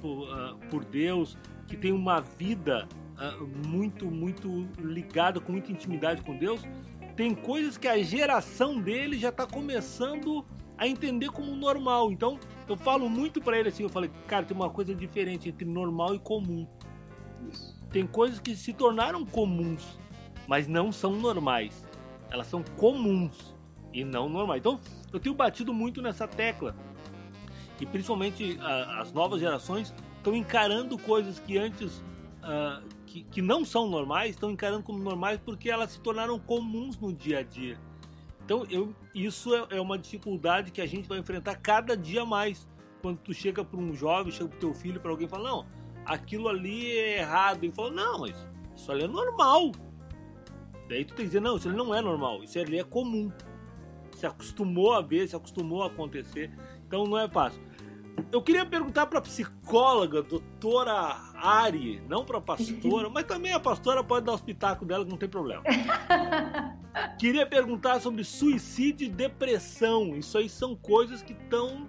S1: por, ah, por Deus, que tem uma vida ah, muito, muito ligada, com muita intimidade com Deus, tem coisas que a geração dele já está começando a entender como normal. Então, eu falo muito para ele assim, eu falei, cara, tem uma coisa diferente entre normal e comum.
S3: Isso.
S1: Tem coisas que se tornaram comuns, mas não são normais. Elas são comuns e não normais. Então, eu tenho batido muito nessa tecla. E principalmente a- as novas gerações estão encarando coisas que antes ah, que, que não são normais, estão encarando como normais porque elas se tornaram comuns no dia a dia. Então, eu, isso é, é uma dificuldade que a gente vai enfrentar cada dia mais. Quando tu chega para um jovem, chega para teu filho, para alguém e fala, não, aquilo ali é errado. Ele fala, não, mas isso ali é normal. Daí tu tem que dizer, não, isso ali não é normal, isso ali é comum. Se acostumou a ver, se acostumou a acontecer. Então não é fácil. Eu queria perguntar para a psicóloga, doutora Ari, não para a pastora, (laughs) mas também a pastora pode dar os pitacos dela, não tem problema. Queria perguntar sobre suicídio e depressão. Isso aí são coisas que estão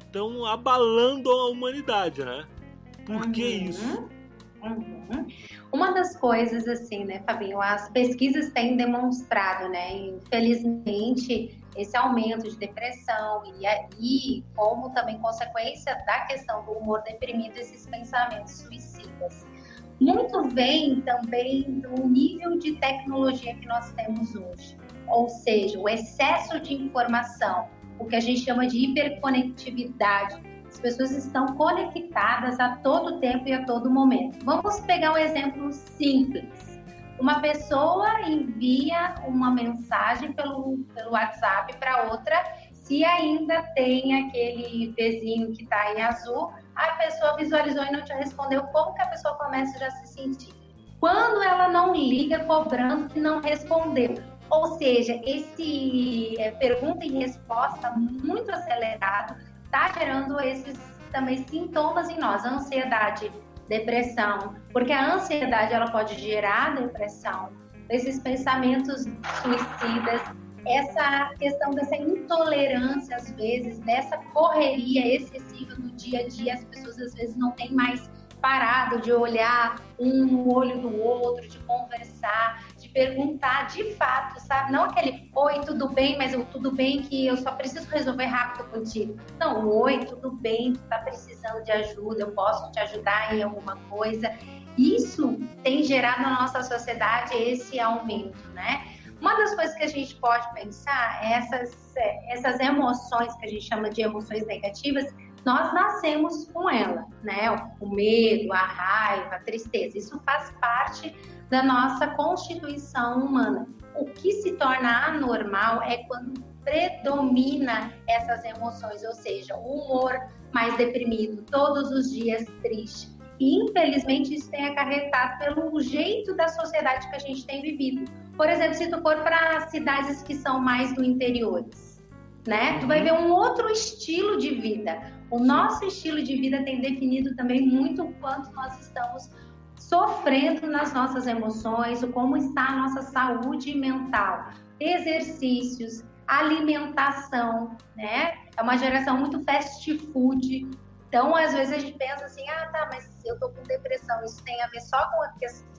S1: estão abalando a humanidade, né? Por que
S4: Uhum.
S1: isso?
S4: Uhum. Uma das coisas, assim, né, Fabinho, as pesquisas têm demonstrado, né, infelizmente, esse aumento de depressão e aí, como também consequência da questão do humor deprimido, esses pensamentos suicidas. Muito vem também do nível de tecnologia que nós temos hoje, ou seja, o excesso de informação, o que a gente chama de hiperconectividade, as pessoas estão conectadas a todo tempo e a todo momento. Vamos pegar um exemplo simples. Uma pessoa envia uma mensagem pelo, pelo WhatsApp para outra, se ainda tem aquele vizinho que está em azul, a pessoa visualizou e não te respondeu, como que a pessoa começa já a se sentir? Quando ela não liga cobrando que não respondeu. Ou seja, esse é, pergunta e resposta muito acelerado está gerando esses também sintomas em nós, ansiedade, depressão, porque a ansiedade ela pode gerar depressão, desses pensamentos suicidas, essa questão dessa intolerância, às vezes, dessa correria excessiva no dia a dia, as pessoas às vezes não têm mais parado de olhar um no olho do outro, de conversar, perguntar de fato, sabe? Não aquele oi, tudo bem, mas eu, tudo bem que eu só preciso resolver rápido contigo. Não, oi, tudo bem, tu tá precisando de ajuda, eu posso te ajudar em alguma coisa. Isso tem gerado na nossa sociedade esse aumento, né? Uma das coisas que a gente pode pensar é essas, é, essas emoções que a gente chama de emoções negativas, nós nascemos com ela, né? O medo, a raiva, a tristeza, isso faz parte da nossa constituição humana. O que se torna anormal é quando predomina essas emoções, ou seja, o humor mais deprimido, todos os dias triste. E infelizmente isso tem acarretado pelo jeito da sociedade que a gente tem vivido. Por exemplo, se tu for para cidades que são mais do interior, né? Tu vai ver um outro estilo de vida. O nosso estilo de vida tem definido também muito o quanto nós estamos sofrendo nas nossas emoções, o como está a nossa saúde mental, exercícios, alimentação, né? É uma geração muito fast food. Então, às vezes a gente pensa assim, ah, tá, mas eu tô com depressão, isso tem a ver só com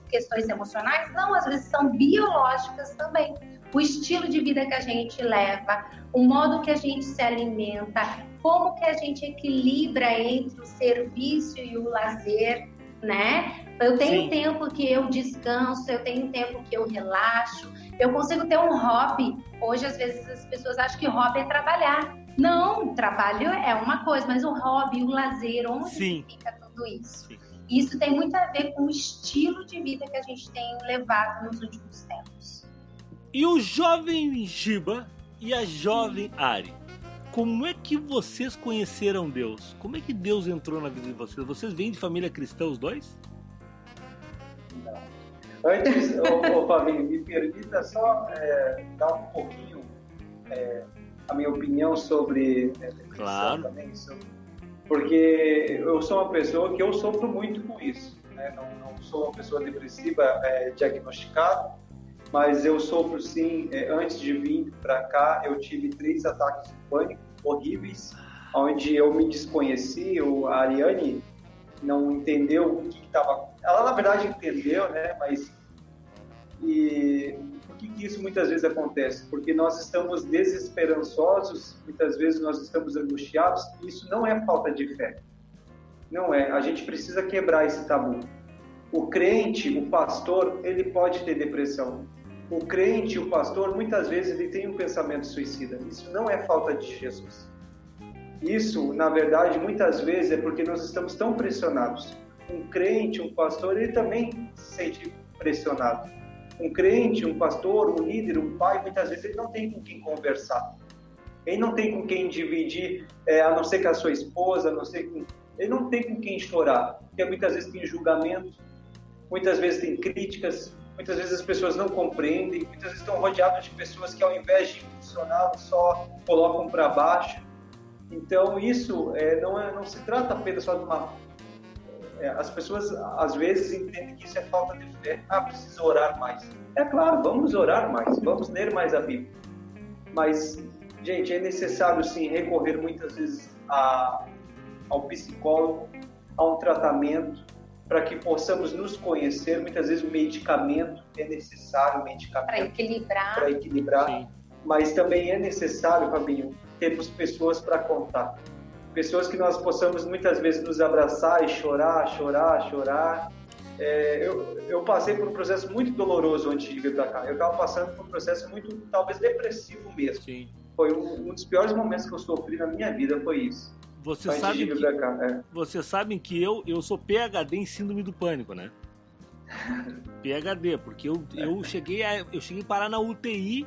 S4: questões emocionais? Não, às vezes são biológicas também o estilo de vida que a gente leva, o modo que a gente se alimenta, como que a gente equilibra entre o serviço e o lazer, né? Eu tenho Sim. tempo que eu descanso, eu tenho tempo que eu relaxo, eu consigo ter um hobby. Hoje, às vezes, as pessoas acham que hobby é trabalhar. Não, trabalho é uma coisa, mas o hobby, o lazer, onde Sim. fica tudo isso? Sim. Isso tem muito a ver com o estilo de vida que a gente tem levado nos últimos tempos.
S1: E o jovem Giba e a jovem Ari, como é que vocês conheceram Deus? Como é que Deus entrou na vida de vocês? Vocês vêm de família cristã os dois?
S3: Não. Antes, ô, ô, Fabinho, me permita só é, dar um pouquinho é, a minha opinião sobre é,
S1: claro. também,
S3: sobre, porque eu sou uma pessoa que eu sofro muito com isso. Né? Não, não, sou uma pessoa depressiva é, diagnosticada, mas eu sofro sim. É, antes de vir para cá, eu tive três ataques de pânico horríveis, onde eu me desconheci. O, a Ariane não entendeu o que estava. Ela na verdade entendeu, né? Mas e por que, que isso muitas vezes acontece? Porque nós estamos desesperançosos, muitas vezes nós estamos angustiados. E isso não é falta de fé. Não é. A gente precisa quebrar esse tabu. O crente, o pastor, ele pode ter depressão o crente, o pastor, muitas vezes ele tem um pensamento suicida. Isso não é falta de Jesus. Isso, na verdade, muitas vezes é porque nós estamos tão pressionados. Um crente, um pastor, ele também se sente pressionado. Um crente, um pastor, um líder, um pai, muitas vezes ele não tem com quem conversar. Ele não tem com quem dividir, é, a não ser com a sua esposa, a não ser com... Ele não tem com quem chorar, porque muitas vezes tem julgamento, muitas vezes tem críticas, muitas vezes as pessoas não compreendem, muitas vezes estão rodeados de pessoas que ao invés de funcionar só colocam para baixo. Então isso é, não, é, não se trata apenas só de uma é, as pessoas às vezes entendem que isso é falta de fé. Ah, precisa orar mais. É claro, vamos orar mais, vamos ler mais a Bíblia. Mas, gente, é necessário sim recorrer muitas vezes a, ao psicólogo, a um tratamento, para que possamos nos conhecer. Muitas vezes o medicamento é necessário, o medicamento
S4: para equilibrar.
S3: Para equilibrar. Sim. Mas também é necessário, Fabinho, termos pessoas para contar. Pessoas que nós possamos muitas vezes nos abraçar e chorar, chorar, chorar. É, eu, eu passei por um processo muito doloroso antes de vir para cá. Eu estava passando por um processo muito, talvez, depressivo mesmo. Sim. Foi um, um dos piores momentos que eu sofri na minha vida, foi isso.
S1: Você sabe que, cá, é. você sabem que eu, eu sou PhD em síndrome do pânico, né? (laughs) PhD, porque eu, eu cheguei a, eu cheguei a parar na UTI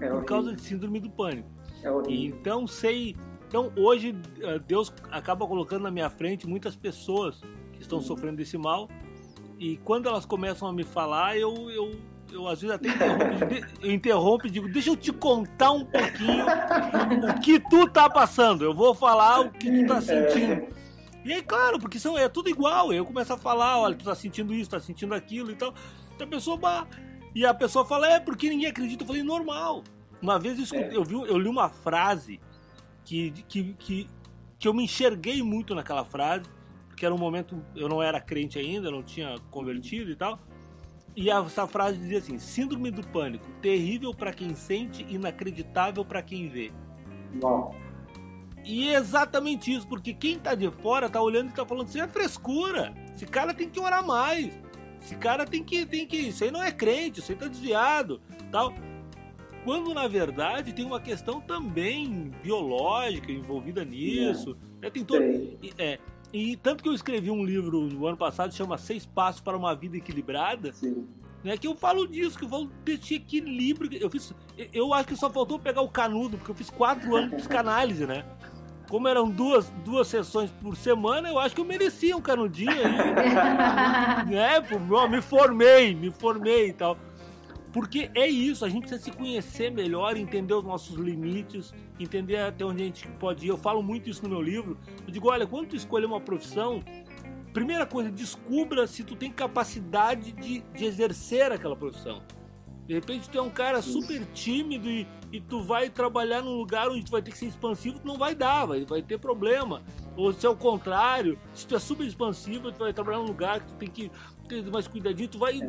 S1: é por causa de síndrome do pânico. É e então sei, então hoje eh, Deus acaba colocando na minha frente muitas pessoas que estão uhum. sofrendo desse mal e quando elas começam a me falar, eu, eu eu às vezes até interrompo, eu interrompo e digo, deixa eu te contar um pouquinho o que tu tá passando. Eu vou falar o que tu tá sentindo. E aí, claro, porque são, é tudo igual. Eu começo a falar, olha, tu tá sentindo isso, tá sentindo aquilo e tal. Então a pessoa, bah, E a pessoa fala, é porque ninguém acredita. Eu falei, normal. Uma vez eu, escutei,
S3: É.
S1: eu, vi, eu li uma frase que, que, que, que eu me enxerguei muito naquela frase, porque era um momento, eu não era crente ainda, não tinha convertido e tal. E essa frase dizia assim: Síndrome do pânico, terrível para quem sente, inacreditável para quem vê.
S3: Bom,
S1: E é exatamente isso, porque quem tá de fora tá olhando e tá falando, isso é frescura. Esse cara tem que orar mais. Esse cara tem que, tem que. Isso aí não é crente, isso aí tá desviado. tal. Quando na verdade tem uma questão também biológica envolvida nisso. né? Tem todo. É, e tanto que eu escrevi um livro no ano passado, chama Seis Passos para uma Vida Equilibrada,
S3: Sim.
S1: né? Que eu falo disso, que eu falo desse equilíbrio. Eu fiz. Eu acho que só faltou pegar o canudo, porque eu fiz quatro anos de psicanálise, né? Como eram duas, duas sessões por semana, eu acho que eu merecia um canudinho aí, né? (laughs) Pô, ó, Me formei, me formei e tal. Porque é isso, a gente precisa se conhecer melhor, entender os nossos limites, entender até onde a gente pode ir. Eu falo muito isso no meu livro. Eu digo, olha, quando tu escolher uma profissão, primeira coisa, descubra se tu tem capacidade de, de exercer aquela profissão. De repente tu é um cara super tímido e, e tu vai trabalhar num lugar onde tu vai ter que ser expansivo, tu não vai dar, vai, vai ter problema. Ou se é o contrário, se tu é super expansivo, tu vai trabalhar num lugar que tu tem que ter mais cuidadinho, tu vai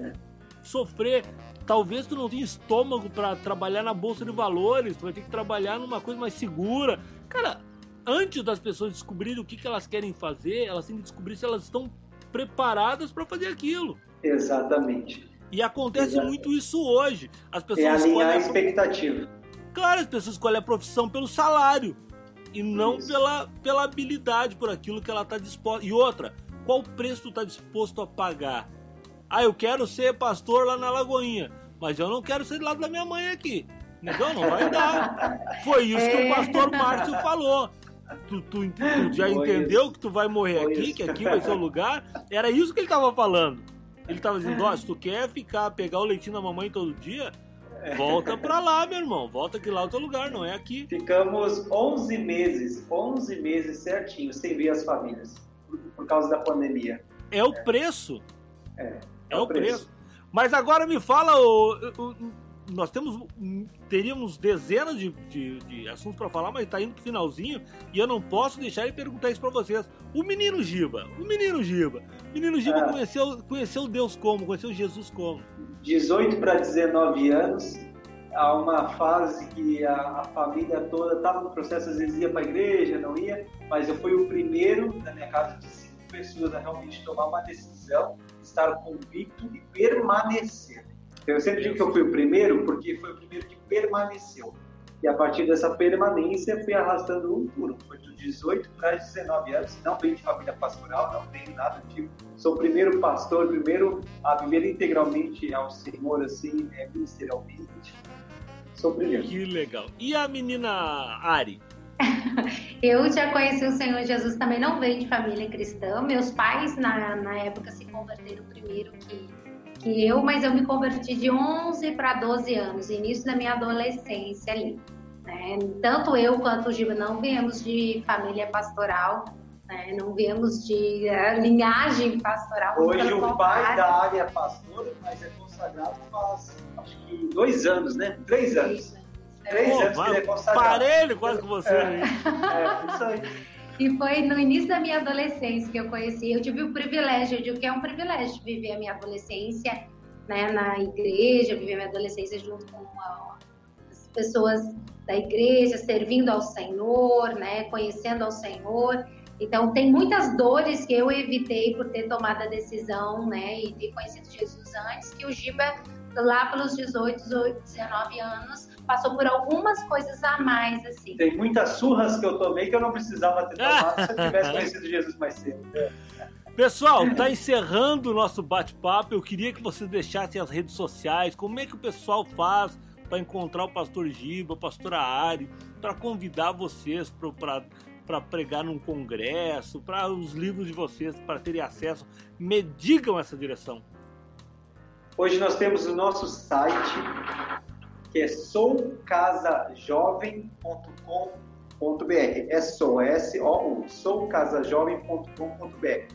S1: sofrer. Talvez tu não tenha estômago para trabalhar na bolsa de valores, tu vai ter que trabalhar numa coisa mais segura. Cara, antes das pessoas descobrirem o que, que elas querem fazer, elas têm que descobrir se elas estão preparadas para fazer aquilo.
S3: Exatamente.
S1: E acontece
S3: Exato.
S1: muito isso hoje. As
S3: É
S1: pessoas
S3: alinhar a
S1: escolhem a...
S3: expectativa.
S1: Claro, as pessoas escolhem a profissão pelo salário e não
S3: Isso.
S1: pela, pela habilidade, por aquilo que ela está disposta. E outra, qual preço tu está disposto a pagar? Ah, eu quero ser pastor lá na Lagoinha, mas eu não quero ser do lado da minha mãe aqui. Então não vai dar. Foi isso que o
S4: É.
S1: pastor Márcio falou. Tu, tu- tu já
S3: Foi
S1: entendeu
S3: isso.
S1: que tu vai morrer
S3: Foi
S1: aqui,
S3: isso.
S1: que aqui vai ser o lugar? Era isso que ele tava falando. Ele tava dizendo, ó, se tu quer ficar, pegar o leitinho da mamãe todo dia, volta pra lá, meu irmão. Volta que lá é o teu lugar, não é aqui.
S3: Ficamos 11 meses, 11 meses certinhos sem ver as famílias, por, por causa da pandemia.
S1: É o preço.
S3: É,
S1: É o preço. Mas agora me fala, ô, ô, nós temos, teríamos dezenas de, de- de assuntos para falar, mas tá indo pro finalzinho e eu não posso deixar de perguntar isso para vocês. O menino Giba, o menino Giba, o menino Giba
S3: Ah.
S1: conheceu, conheceu Deus como? Conheceu Jesus como?
S3: 18 para 19 anos, há uma fase que a, a família toda estava no processo, às vezes ia para a igreja, não ia, mas eu fui o primeiro na minha casa de cinco pessoas a realmente tomar uma decisão, estar convicto e permanecer. Eu sempre digo que eu fui o primeiro porque foi o primeiro que permaneceu. E a partir dessa permanência, fui arrastando um por um. Foi de 18 para 19 anos. Não venho de família pastoral, não tenho nada do tipo. Sou o primeiro pastor, primeiro a viver integralmente ao Senhor, assim, é, ministerialmente. Sou o primeiro.
S1: Que legal. E a menina Ari? (laughs)
S4: Eu já conheci o Senhor Jesus também, não veio de família cristã. Meus pais, na, na época, se converteram primeiro que, que eu, mas eu me converti de 11 para 12 anos, início da minha adolescência ali. né? Tanto eu quanto o Giba não viemos de família pastoral, né? não viemos de eh, linhagem pastoral.
S3: Hoje o pai
S4: contrário.
S3: da área é pastor, mas é consagrado faz, acho que dois anos, né? Três anos. Três
S1: Pô,
S3: anos que ele é consagrado.
S1: parelho quase com você.
S3: É. É, isso aí.
S4: E foi no início da minha adolescência que eu conheci. Eu tive o privilégio, eu digo que é um privilégio viver a minha adolescência né, na igreja, viver a minha adolescência junto com a- as pessoas da igreja, servindo ao Senhor, né, conhecendo ao Senhor. Então, tem muitas dores que eu evitei por ter tomado a decisão né, e ter conhecido Jesus antes, que o Giba, lá pelos 18, 18 19 anos, passou por algumas coisas a mais, assim.
S3: Tem muitas surras que eu tomei que eu não precisava ter tomado (laughs) se eu tivesse conhecido Jesus mais cedo.
S1: Pessoal, tá encerrando o nosso bate-papo. Eu queria que vocês deixassem as redes sociais. Como é que o pessoal faz para encontrar o pastor Giba, a pastora Ari, para convidar vocês para pregar num congresso, para os livros de vocês, para terem acesso? Me digam essa direção.
S3: Hoje nós temos o nosso site, que é soulcasajovem.com.br. É sou, S-O-U, soulcasajovem.com.br.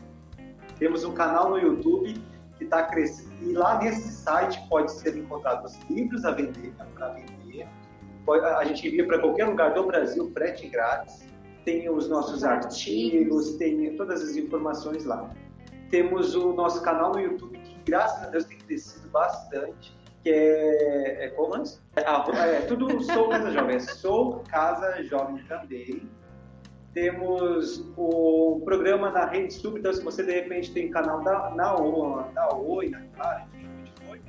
S3: Temos um canal no YouTube que está crescendo. E lá nesse site pode ser encontrado os livros a vender, para vender. A gente envia para qualquer lugar do Brasil, frete grátis. Tem os nossos artigos, tem todas as informações lá. Temos o nosso canal no YouTube, que graças a Deus tem crescido bastante, que é, é como antes? É, é, tudo Sou Casa Jovem, é Sou Casa Jovem também. Temos o programa na Rede Sub, então se você de repente tem canal da, na, o, na Oi, na enfim, foi,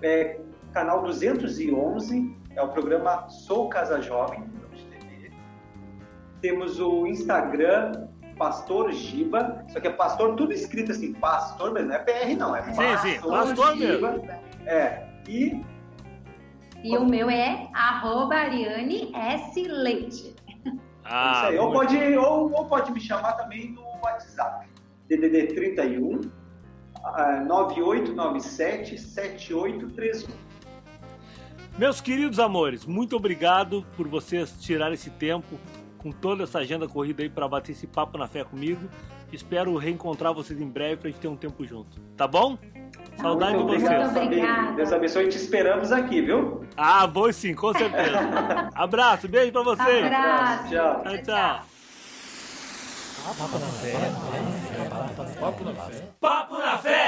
S3: é canal 211, é o programa Sou Casa Jovem. Temos o Instagram Pastor Giba, só que é pastor tudo escrito assim, pastor, mas não é PR não, é
S1: pastor, sim, sim, pastor
S3: Giba. Mesmo. É, e...
S4: E o meu é arroba Ariane S. Leite.
S3: Ah, isso aí. Ou pode, ou, ou pode me chamar também no WhatsApp. DDD 31 9897 7831.
S1: Meus queridos amores, muito obrigado por vocês tirarem esse tempo com toda essa agenda corrida aí para bater esse papo na fé comigo. Espero reencontrar vocês em breve para a gente ter um tempo junto. Tá bom? Saudade
S3: Muito
S1: de vocês.
S3: Obrigado. Deus abençoe. Te esperamos aqui, viu?
S1: Ah, vou sim, com certeza. (laughs) Abraço, beijo pra vocês.
S4: Abraço.
S3: Tchau.
S1: Tchau, tchau.
S2: Papo na fé. Papo na fé.
S1: Papo na fé.